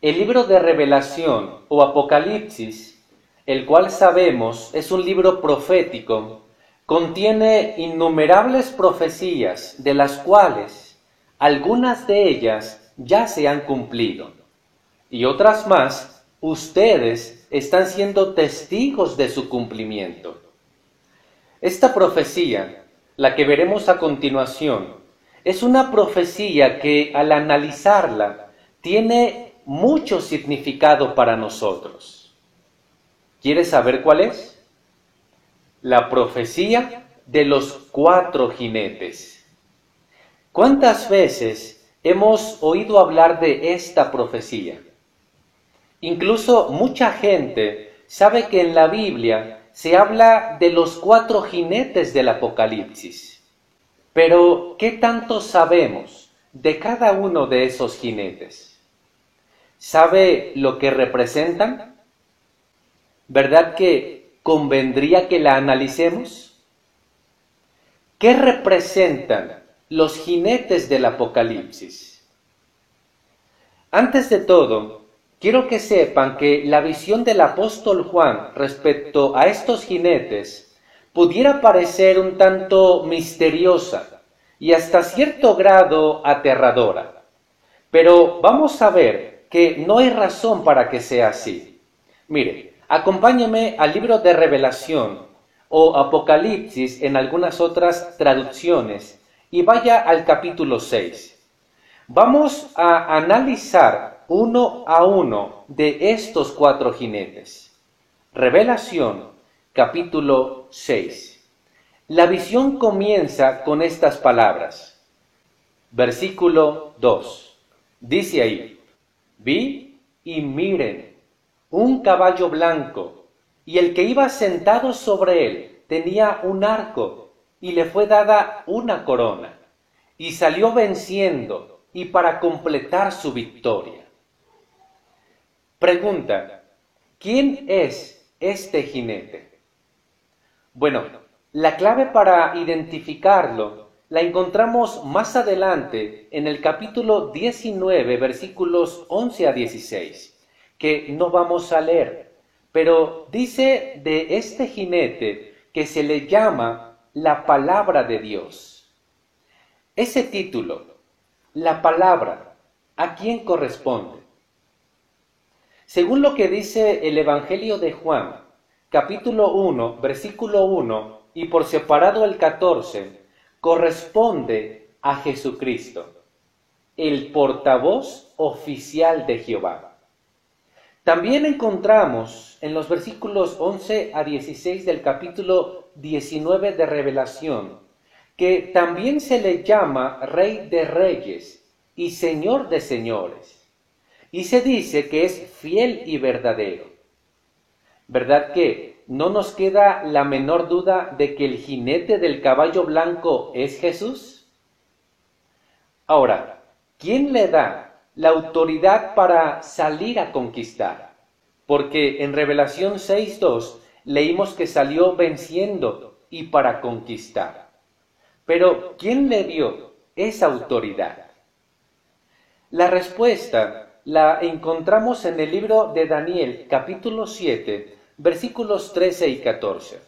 El libro de revelación o Apocalipsis, el cual sabemos es un libro profético, contiene innumerables profecías de las cuales algunas de ellas ya se han cumplido y otras más ustedes están siendo testigos de su cumplimiento. Esta profecía, la que veremos a continuación, es una profecía que al analizarla tiene mucho significado para nosotros. ¿Quieres saber cuál es? La profecía de los cuatro jinetes. ¿Cuántas veces hemos oído hablar de esta profecía? Incluso mucha gente sabe que en la Biblia se habla de los cuatro jinetes del Apocalipsis. Pero, ¿qué tanto sabemos de cada uno de esos jinetes? ¿Sabe lo que representan? ¿Verdad que convendría que la analicemos? ¿Qué representan los jinetes del Apocalipsis? Antes de todo, Quiero que sepan que la visión del apóstol Juan respecto a estos jinetes pudiera parecer un tanto misteriosa y hasta cierto grado aterradora. Pero vamos a ver que no hay razón para que sea así. Mire, acompáñeme al libro de Revelación o Apocalipsis en algunas otras traducciones y vaya al capítulo 6. Vamos a analizar uno a uno de estos cuatro jinetes. Revelación, capítulo 6. La visión comienza con estas palabras. Versículo 2. Dice ahí, vi y miren un caballo blanco, y el que iba sentado sobre él tenía un arco, y le fue dada una corona, y salió venciendo, y para completar su victoria. Pregunta, ¿quién es este jinete? Bueno, la clave para identificarlo la encontramos más adelante en el capítulo 19, versículos 11 a 16, que no vamos a leer, pero dice de este jinete que se le llama la palabra de Dios. Ese título, la palabra, ¿a quién corresponde? Según lo que dice el Evangelio de Juan, capítulo 1, versículo 1 y por separado el 14, corresponde a Jesucristo, el portavoz oficial de Jehová. También encontramos en los versículos 11 a 16 del capítulo 19 de Revelación que también se le llama Rey de Reyes y Señor de Señores y se dice que es fiel y verdadero. ¿Verdad que no nos queda la menor duda de que el jinete del caballo blanco es Jesús? Ahora, ¿quién le da la autoridad para salir a conquistar? Porque en Revelación 6.2 leímos que salió venciendo y para conquistar. Pero ¿quién le dio esa autoridad? La respuesta la encontramos en el libro de Daniel, capítulo 7, versículos 13 y 14.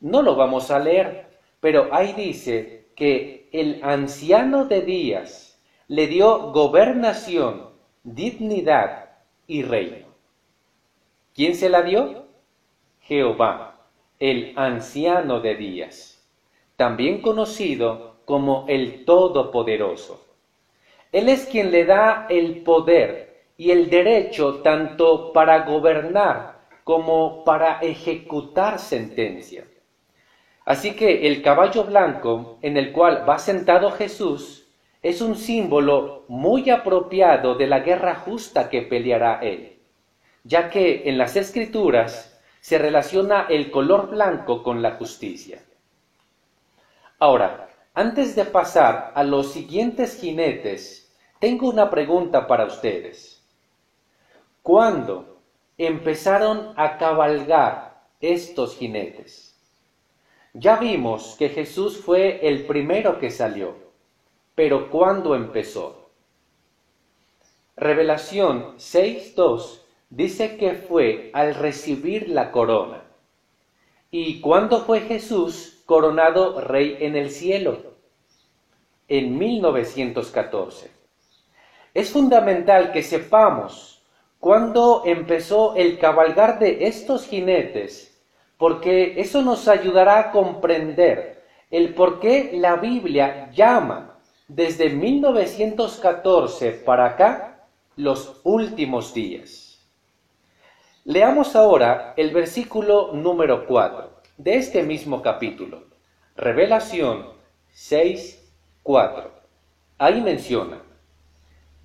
No lo vamos a leer, pero ahí dice que el anciano de días le dio gobernación, dignidad y reino. ¿Quién se la dio? Jehová, el anciano de días, también conocido como el Todopoderoso. Él es quien le da el poder y el derecho tanto para gobernar como para ejecutar sentencia. Así que el caballo blanco en el cual va sentado Jesús es un símbolo muy apropiado de la guerra justa que peleará él, ya que en las escrituras se relaciona el color blanco con la justicia. Ahora, antes de pasar a los siguientes jinetes, tengo una pregunta para ustedes. ¿Cuándo empezaron a cabalgar estos jinetes? Ya vimos que Jesús fue el primero que salió, pero ¿cuándo empezó? Revelación 6.2 dice que fue al recibir la corona. ¿Y cuándo fue Jesús coronado rey en el cielo? En 1914. Es fundamental que sepamos cuándo empezó el cabalgar de estos jinetes, porque eso nos ayudará a comprender el por qué la Biblia llama desde 1914 para acá los últimos días. Leamos ahora el versículo número 4 de este mismo capítulo, Revelación 6, 4. Ahí menciona,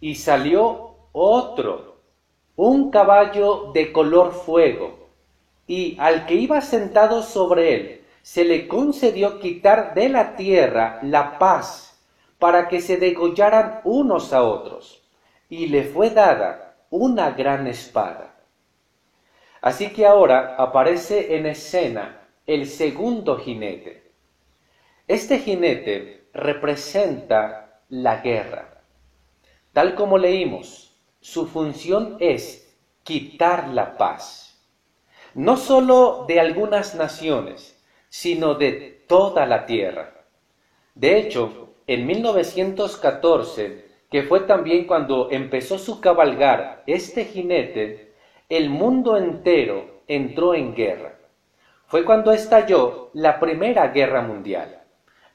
y salió otro, un caballo de color fuego, y al que iba sentado sobre él, se le concedió quitar de la tierra la paz para que se degollaran unos a otros, y le fue dada una gran espada. Así que ahora aparece en escena el segundo jinete. Este jinete representa la guerra. Tal como leímos, su función es quitar la paz, no sólo de algunas naciones, sino de toda la tierra. De hecho, en 1914, que fue también cuando empezó su cabalgar este jinete, el mundo entero entró en guerra. Fue cuando estalló la Primera Guerra Mundial,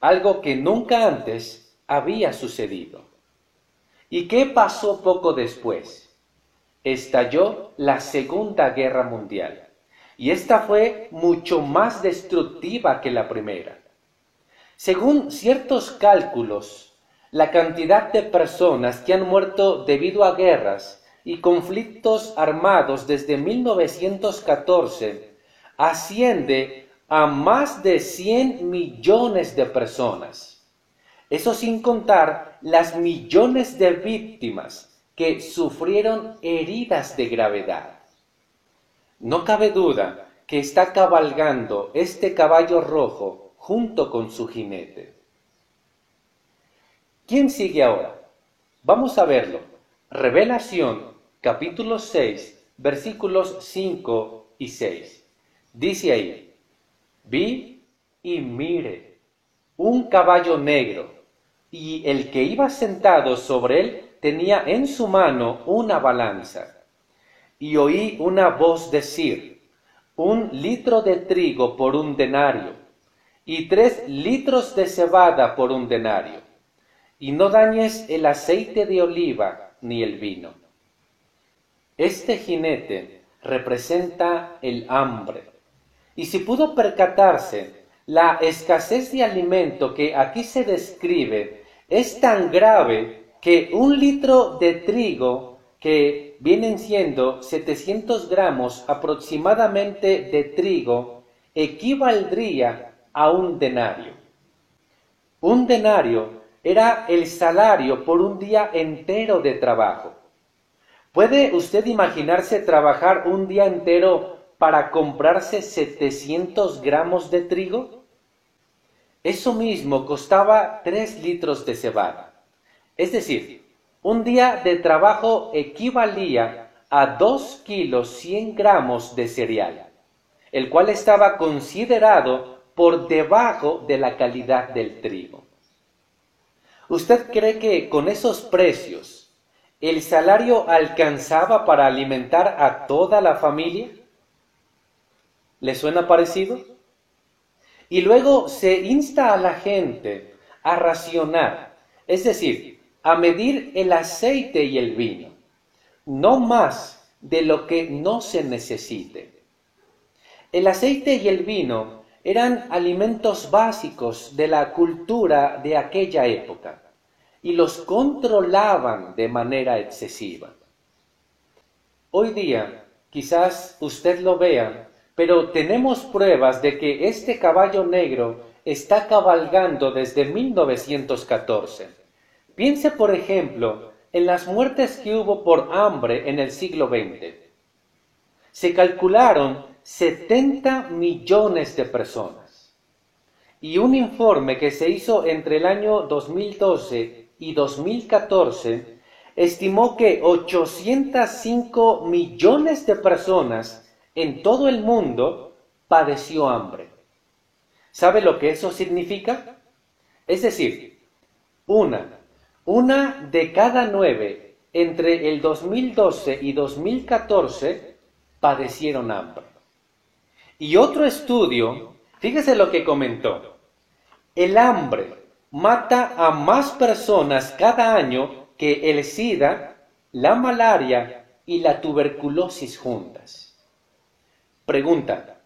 algo que nunca antes había sucedido. ¿Y qué pasó poco después? Estalló la Segunda Guerra Mundial, y esta fue mucho más destructiva que la primera. Según ciertos cálculos, la cantidad de personas que han muerto debido a guerras y conflictos armados desde 1914 asciende a más de 100 millones de personas. Eso sin contar las millones de víctimas que sufrieron heridas de gravedad. No cabe duda que está cabalgando este caballo rojo junto con su jinete. ¿Quién sigue ahora? Vamos a verlo. Revelación capítulo 6, versículos 5 y 6. Dice ahí, vi y mire un caballo negro, y el que iba sentado sobre él tenía en su mano una balanza. Y oí una voz decir, un litro de trigo por un denario, y tres litros de cebada por un denario, y no dañes el aceite de oliva ni el vino este jinete representa el hambre. Y si pudo percatarse, la escasez de alimento que aquí se describe es tan grave que un litro de trigo, que vienen siendo 700 gramos aproximadamente de trigo, equivaldría a un denario. Un denario era el salario por un día entero de trabajo. ¿Puede usted imaginarse trabajar un día entero para comprarse 700 gramos de trigo? Eso mismo costaba 3 litros de cebada. Es decir, un día de trabajo equivalía a 2 kilos 100 gramos de cereal, el cual estaba considerado por debajo de la calidad del trigo. ¿Usted cree que con esos precios ¿El salario alcanzaba para alimentar a toda la familia? ¿Le suena parecido? Y luego se insta a la gente a racionar, es decir, a medir el aceite y el vino, no más de lo que no se necesite. El aceite y el vino eran alimentos básicos de la cultura de aquella época y los controlaban de manera excesiva. Hoy día, quizás usted lo vea, pero tenemos pruebas de que este caballo negro está cabalgando desde 1914. Piense, por ejemplo, en las muertes que hubo por hambre en el siglo XX. Se calcularon 70 millones de personas. Y un informe que se hizo entre el año 2012 y 2014 estimó que 805 millones de personas en todo el mundo padeció hambre. ¿Sabe lo que eso significa? Es decir, una, una de cada nueve entre el 2012 y 2014 padecieron hambre. Y otro estudio, fíjese lo que comentó. El hambre mata a más personas cada año que el SIDA, la malaria y la tuberculosis juntas. Pregunta,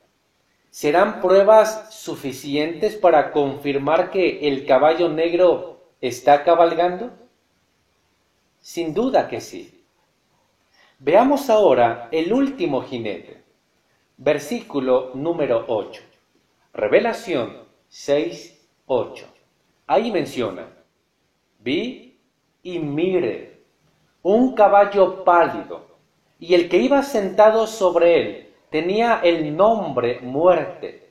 ¿serán pruebas suficientes para confirmar que el caballo negro está cabalgando? Sin duda que sí. Veamos ahora el último jinete, versículo número 8. Revelación 6, 8. Ahí menciona, vi y mire un caballo pálido, y el que iba sentado sobre él tenía el nombre muerte,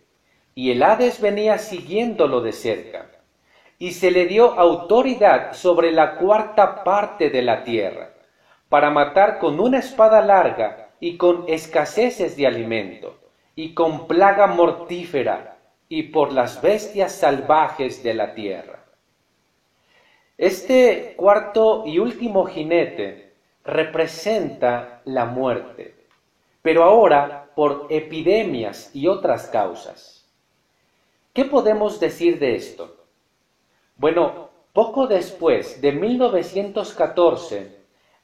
y el Hades venía siguiéndolo de cerca, y se le dio autoridad sobre la cuarta parte de la tierra, para matar con una espada larga y con escaseces de alimento, y con plaga mortífera, y por las bestias salvajes de la tierra. Este cuarto y último jinete representa la muerte, pero ahora por epidemias y otras causas. ¿Qué podemos decir de esto? Bueno, poco después de 1914,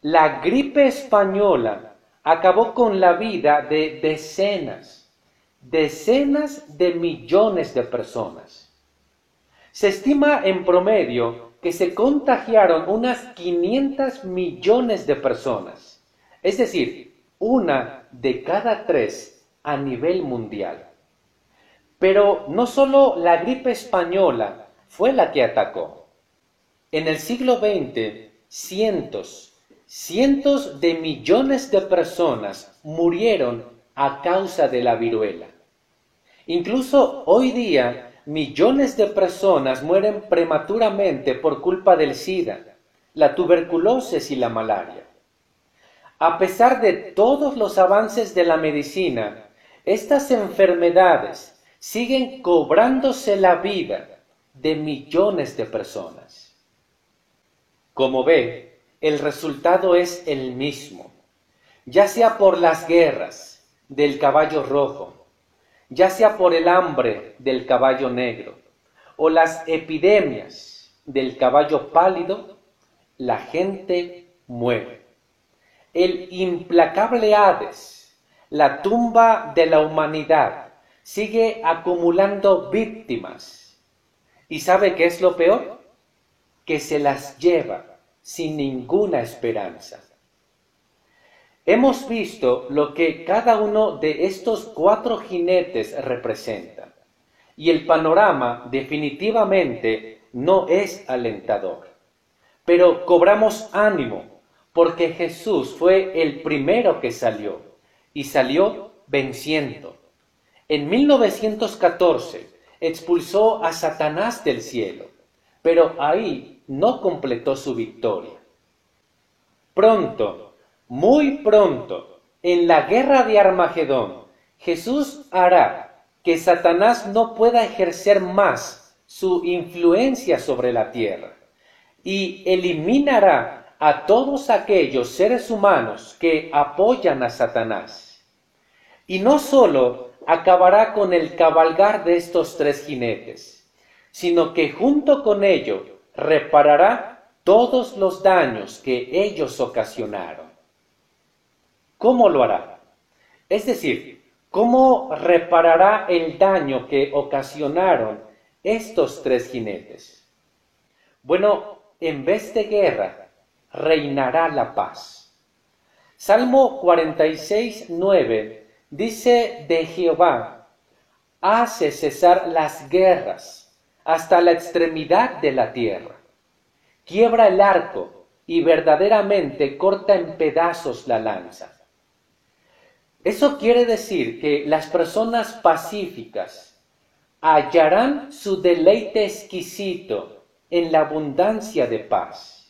la gripe española acabó con la vida de decenas decenas de millones de personas. Se estima en promedio que se contagiaron unas 500 millones de personas, es decir, una de cada tres a nivel mundial. Pero no solo la gripe española fue la que atacó. En el siglo XX, cientos, cientos de millones de personas murieron a causa de la viruela. Incluso hoy día millones de personas mueren prematuramente por culpa del SIDA, la tuberculosis y la malaria. A pesar de todos los avances de la medicina, estas enfermedades siguen cobrándose la vida de millones de personas. Como ve, el resultado es el mismo, ya sea por las guerras del caballo rojo, ya sea por el hambre del caballo negro o las epidemias del caballo pálido, la gente muere. El implacable Hades, la tumba de la humanidad, sigue acumulando víctimas. ¿Y sabe qué es lo peor? Que se las lleva sin ninguna esperanza. Hemos visto lo que cada uno de estos cuatro jinetes representa, y el panorama definitivamente no es alentador. Pero cobramos ánimo, porque Jesús fue el primero que salió, y salió venciendo. En 1914 expulsó a Satanás del cielo, pero ahí no completó su victoria. Pronto muy pronto, en la guerra de Armagedón, Jesús hará que Satanás no pueda ejercer más su influencia sobre la tierra y eliminará a todos aquellos seres humanos que apoyan a Satanás. Y no sólo acabará con el cabalgar de estos tres jinetes, sino que junto con ello reparará todos los daños que ellos ocasionaron. ¿Cómo lo hará? Es decir, ¿cómo reparará el daño que ocasionaron estos tres jinetes? Bueno, en vez de guerra, reinará la paz. Salmo 46, 9 dice de Jehová, hace cesar las guerras hasta la extremidad de la tierra. Quiebra el arco y verdaderamente corta en pedazos la lanza. Eso quiere decir que las personas pacíficas hallarán su deleite exquisito en la abundancia de paz.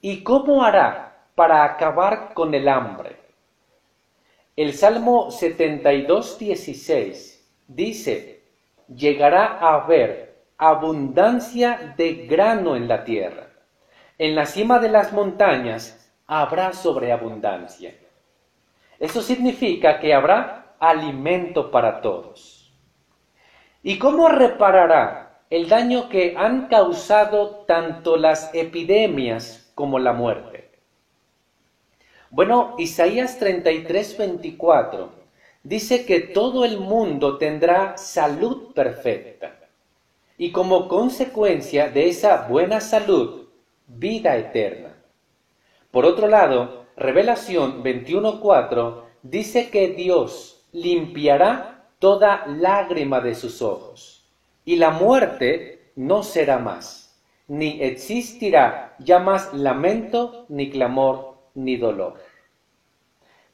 ¿Y cómo hará para acabar con el hambre? El Salmo 72, 16 dice, llegará a haber abundancia de grano en la tierra. En la cima de las montañas habrá sobreabundancia. Eso significa que habrá alimento para todos. ¿Y cómo reparará el daño que han causado tanto las epidemias como la muerte? Bueno, Isaías 33, 24 dice que todo el mundo tendrá salud perfecta y como consecuencia de esa buena salud, vida eterna. Por otro lado, Revelación 21.4 dice que Dios limpiará toda lágrima de sus ojos y la muerte no será más, ni existirá ya más lamento, ni clamor, ni dolor.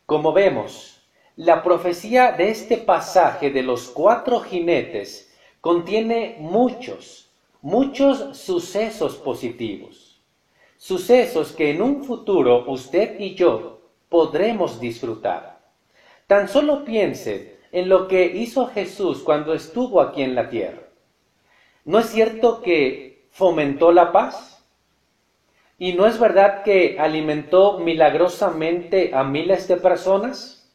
Como vemos, la profecía de este pasaje de los cuatro jinetes contiene muchos, muchos sucesos positivos. Sucesos que en un futuro usted y yo podremos disfrutar. Tan solo piense en lo que hizo Jesús cuando estuvo aquí en la tierra. ¿No es cierto que fomentó la paz? ¿Y no es verdad que alimentó milagrosamente a miles de personas?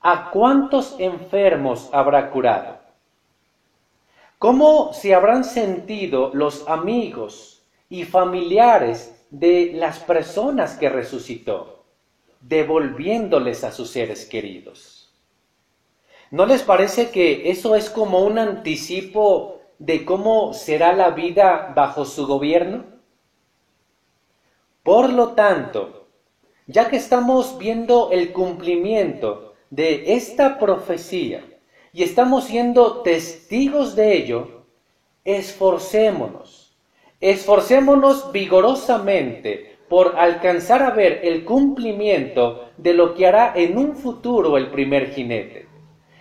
¿A cuántos enfermos habrá curado? ¿Cómo se habrán sentido los amigos y familiares de las personas que resucitó, devolviéndoles a sus seres queridos? ¿No les parece que eso es como un anticipo de cómo será la vida bajo su gobierno? Por lo tanto, ya que estamos viendo el cumplimiento de esta profecía y estamos siendo testigos de ello, esforcémonos, esforcémonos vigorosamente por alcanzar a ver el cumplimiento de lo que hará en un futuro el primer jinete,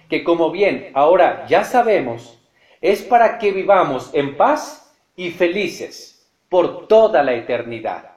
que como bien ahora ya sabemos, es para que vivamos en paz y felices por toda la eternidad.